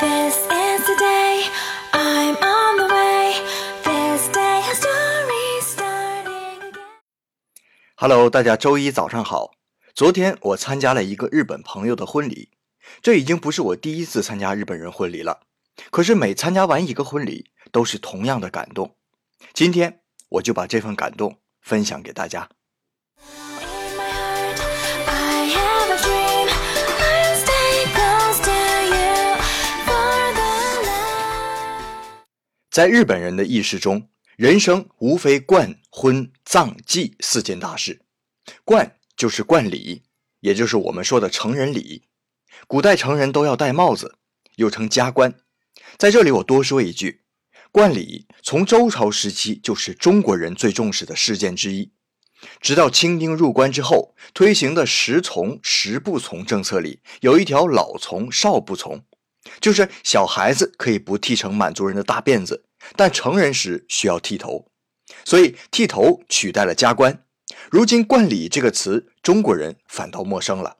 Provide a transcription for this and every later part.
This is the day I'm on the way. Hello，大家周一早上好。昨天我参加了一个日本朋友的婚礼，这已经不是我第一次参加日本人婚礼了。可是每参加完一个婚礼，都是同样的感动。今天我就把这份感动分享给大家。在日本人的意识中，人生无非冠、婚、葬、祭四件大事。冠就是冠礼，也就是我们说的成人礼。古代成人都要戴帽子，又称加冠。在这里我多说一句，冠礼从周朝时期就是中国人最重视的事件之一。直到清兵入关之后，推行的十从十不从政策里有一条老从少不从，就是小孩子可以不剃成满族人的大辫子，但成人时需要剃头，所以剃头取代了加冠。如今“冠礼”这个词，中国人反倒陌生了。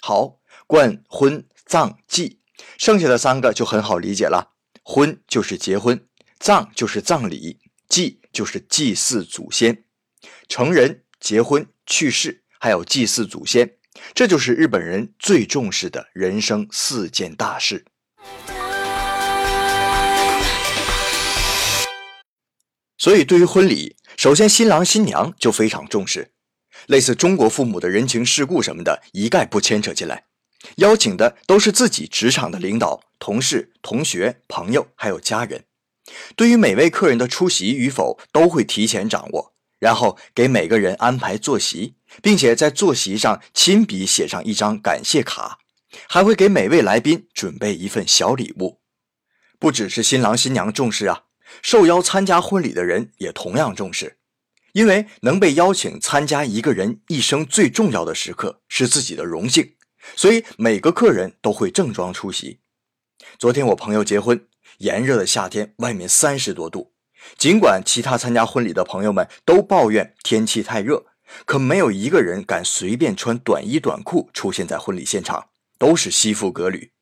好，冠、婚、葬、祭，剩下的三个就很好理解了。婚就是结婚，葬就是葬礼，祭就是祭祀祖先。成人、结婚、去世，还有祭祀祖先，这就是日本人最重视的人生四件大事。所以，对于婚礼，首先新郎新娘就非常重视，类似中国父母的人情世故什么的，一概不牵扯进来。邀请的都是自己职场的领导、同事、同学、朋友，还有家人。对于每位客人的出席与否，都会提前掌握，然后给每个人安排坐席，并且在坐席上亲笔写上一张感谢卡，还会给每位来宾准备一份小礼物。不只是新郎新娘重视啊，受邀参加婚礼的人也同样重视，因为能被邀请参加一个人一生最重要的时刻是自己的荣幸，所以每个客人都会正装出席。昨天我朋友结婚，炎热的夏天，外面三十多度，尽管其他参加婚礼的朋友们都抱怨天气太热，可没有一个人敢随便穿短衣短裤出现在婚礼现场，都是西服革履。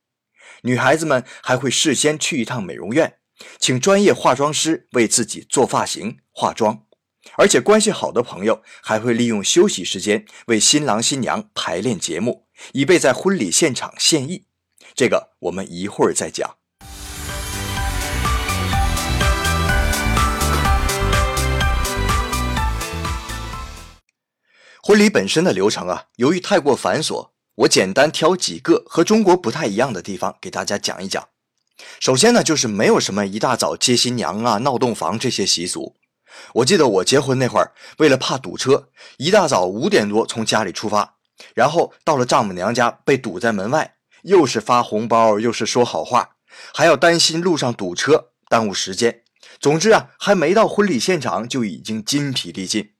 女孩子们还会事先去一趟美容院，请专业化妆师为自己做发型、化妆，而且关系好的朋友还会利用休息时间为新郎新娘排练节目，以备在婚礼现场献艺。这个我们一会儿再讲。婚礼本身的流程啊，由于太过繁琐，我简单挑几个和中国不太一样的地方给大家讲一讲。首先呢，就是没有什么一大早接新娘啊、闹洞房这些习俗。我记得我结婚那会儿，为了怕堵车，一大早五点多从家里出发，然后到了丈母娘家被堵在门外，又是发红包，又是说好话，还要担心路上堵车，耽误时间。总之啊，还没到婚礼现场就已经筋疲力尽。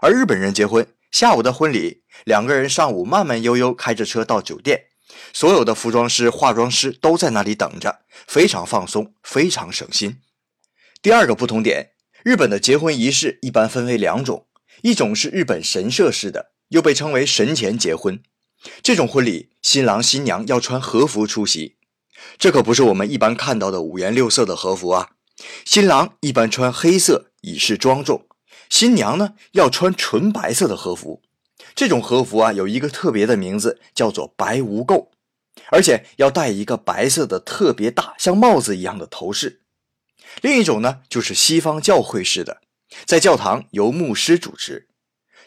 而日本人结婚，下午的婚礼，两个人上午慢慢悠悠开着车到酒店，所有的服装师、化妆师都在那里等着，非常放松，非常省心。第二个不同点，日本的结婚仪式一般分为两种，一种是日本神社式的，又被称为神前结婚。这种婚礼，新郎新娘要穿和服出席，这可不是我们一般看到的五颜六色的和服啊。新郎一般穿黑色以示庄重，新娘呢要穿纯白色的和服。这种和服啊有一个特别的名字，叫做白无垢，而且要戴一个白色的特别大像帽子一样的头饰。另一种呢就是西方教会式的，在教堂由牧师主持。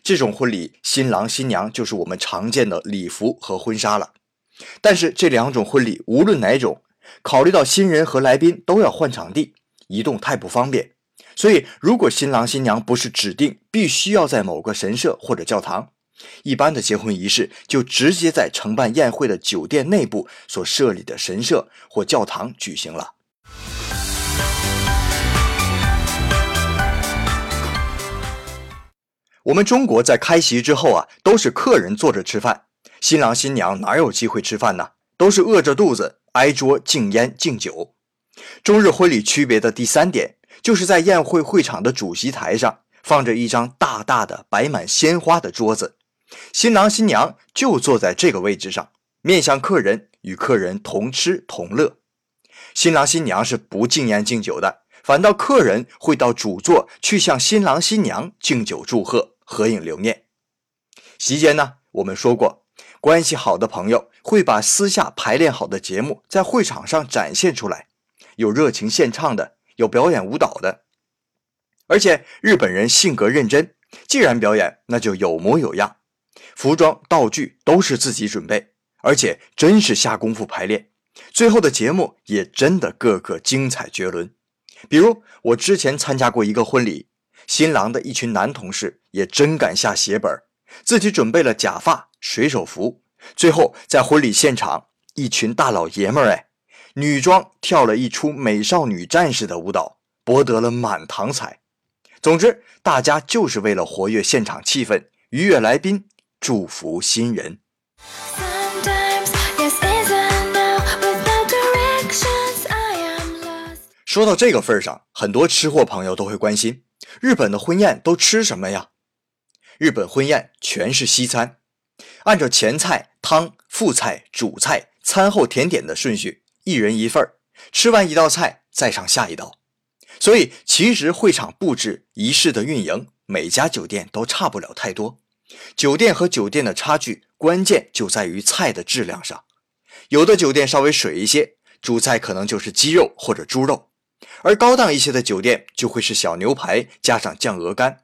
这种婚礼，新郎新娘就是我们常见的礼服和婚纱了。但是这两种婚礼无论哪种，考虑到新人和来宾都要换场地，移动太不方便，所以如果新郎新娘不是指定必须要在某个神社或者教堂，一般的结婚仪式就直接在承办宴会的酒店内部所设立的神社或教堂举行了。我们中国在开席之后啊，都是客人坐着吃饭，新郎新娘哪有机会吃饭呢？都是饿着肚子挨桌敬烟敬酒。中日婚礼区别的第三点，就是在宴会会场的主席台上放着一张大大的摆满鲜花的桌子，新郎新娘就坐在这个位置上，面向客人，与客人同吃同乐。新郎新娘是不敬烟敬酒的，反倒客人会到主座去向新郎新娘敬酒祝贺、合影留念。席间呢，我们说过，关系好的朋友会把私下排练好的节目在会场上展现出来，有热情献唱的，有表演舞蹈的。而且日本人性格认真，既然表演，那就有模有样，服装道具都是自己准备，而且真是下功夫排练，最后的节目也真的个个精彩绝伦。比如我之前参加过一个婚礼，新郎的一群男同事也真敢下血本，自己准备了假发、水手服，最后在婚礼现场，一群大老爷们儿哎，女装跳了一出美少女战士的舞蹈，博得了满堂彩。总之，大家就是为了活跃现场气氛，愉悦来宾，祝福新人。说到这个份儿上，很多吃货朋友都会关心，日本的婚宴都吃什么呀？日本婚宴全是西餐，按照前菜、汤、副菜、主菜、餐后甜点的顺序，一人一份儿，吃完一道菜再上下一道。所以，其实会场布置、仪式的运营，每家酒店都差不了太多。酒店和酒店的差距，关键就在于菜的质量上。有的酒店稍微水一些，主菜可能就是鸡肉或者猪肉，而高档一些的酒店就会是小牛排加上酱鹅肝。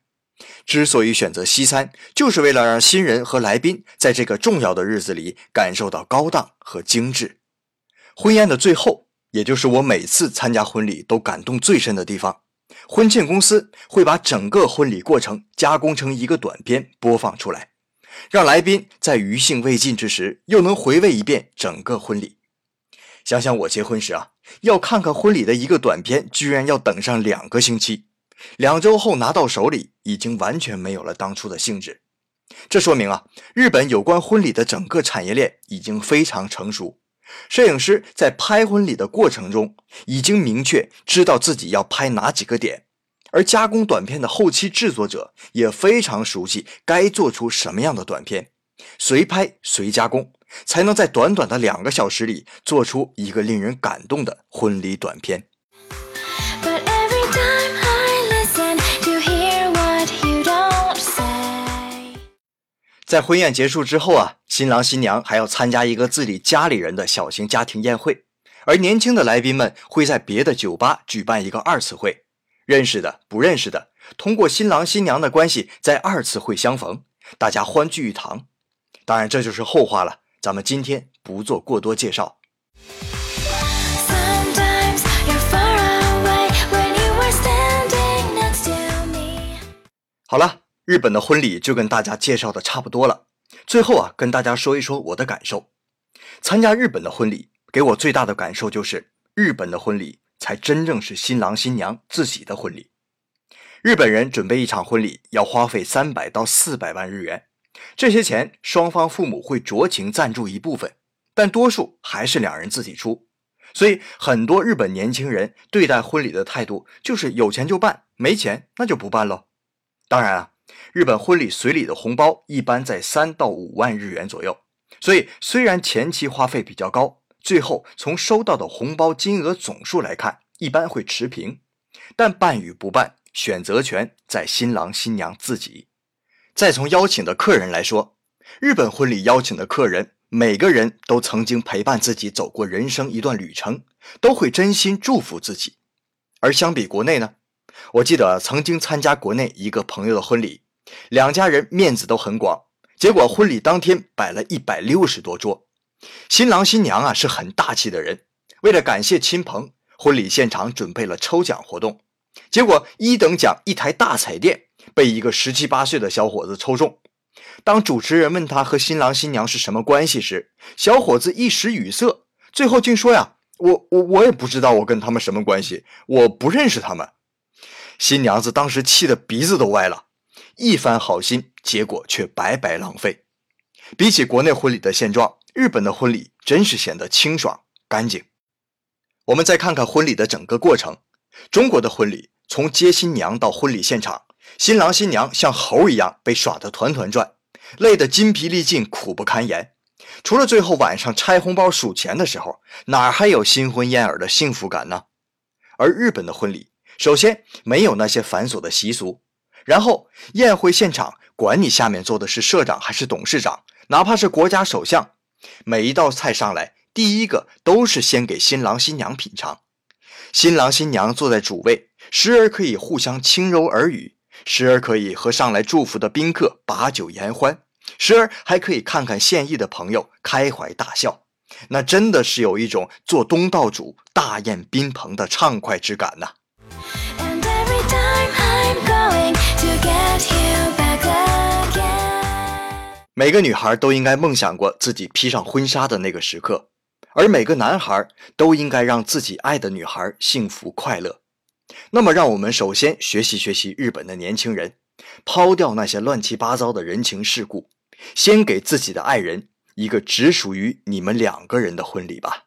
之所以选择西餐，就是为了让新人和来宾在这个重要的日子里感受到高档和精致。婚宴的最后，也就是我每次参加婚礼都感动最深的地方，婚庆公司会把整个婚礼过程加工成一个短片播放出来，让来宾在余兴未尽之时又能回味一遍整个婚礼。想想我结婚时啊，要看看婚礼的一个短片，居然要等上两个星期，两周后拿到手里，已经完全没有了当初的兴致。这说明啊，日本有关婚礼的整个产业链已经非常成熟。摄影师在拍婚礼的过程中，已经明确知道自己要拍哪几个点，而加工短片的后期制作者也非常熟悉该做出什么样的短片，随拍随加工，才能在短短的两个小时里做出一个令人感动的婚礼短片。在婚宴结束之后啊，新郎新娘还要参加一个自己家里人的小型家庭宴会，而年轻的来宾们会在别的酒吧举办一个二次会，认识的、不认识的，通过新郎新娘的关系在二次会相逢，大家欢聚一堂。当然，这就是后话了，咱们今天不做过多介绍。Sometimes you're far away when you were standing next to me. 好了，日本的婚礼就跟大家介绍的差不多了。最后啊，跟大家说一说我的感受。参加日本的婚礼，给我最大的感受就是，日本的婚礼才真正是新郎新娘自己的婚礼。日本人准备一场婚礼要花费三百到四百万日元，这些钱双方父母会酌情赞助一部分，但多数还是两人自己出。所以很多日本年轻人对待婚礼的态度就是有钱就办，没钱那就不办喽。当然啊，日本婚礼随礼的红包一般在三到五万日元左右，所以虽然前期花费比较高，最后从收到的红包金额总数来看，一般会持平。但办与不办，选择权在新郎新娘自己。再从邀请的客人来说，日本婚礼邀请的客人，每个人都曾经陪伴自己走过人生一段旅程，都会真心祝福自己。而相比国内呢，我记得曾经参加国内一个朋友的婚礼，两家人面子都很广，结果婚礼当天摆了一百六十多桌，新郎新娘啊是很大气的人，为了感谢亲朋，婚礼现场准备了抽奖活动，结果一等奖一台大彩电被一个十七八岁的小伙子抽中。当主持人问他和新郎新娘是什么关系时，小伙子一时语塞，最后竟说呀：“我我我也不知道我跟他们什么关系，我不认识他们。”新娘子当时气得鼻子都歪了，一番好心，结果却白白浪费。比起国内婚礼的现状，日本的婚礼真是显得清爽干净。我们再看看婚礼的整个过程，中国的婚礼从接新娘到婚礼现场，新郎新娘像猴一样被耍得团团转，累得筋疲力尽、苦不堪言。除了最后晚上拆红包数钱的时候，哪还有新婚燕尔的幸福感呢？而日本的婚礼，首先没有那些繁琐的习俗，然后宴会现场，管你下面坐的是社长还是董事长，哪怕是国家首相，每一道菜上来，第一个都是先给新郎新娘品尝。新郎新娘坐在主位，时而可以互相轻柔耳语，时而可以和上来祝福的宾客把酒言欢，时而还可以看看现役的朋友开怀大笑。那真的是有一种做东道主、大宴宾朋的畅快之感呐、每个女孩都应该梦想过自己披上婚纱的那个时刻，而每个男孩都应该让自己爱的女孩幸福快乐。那么，让我们首先学习学习日本的年轻人，抛掉那些乱七八糟的人情世故，先给自己的爱人一个只属于你们两个人的婚礼吧。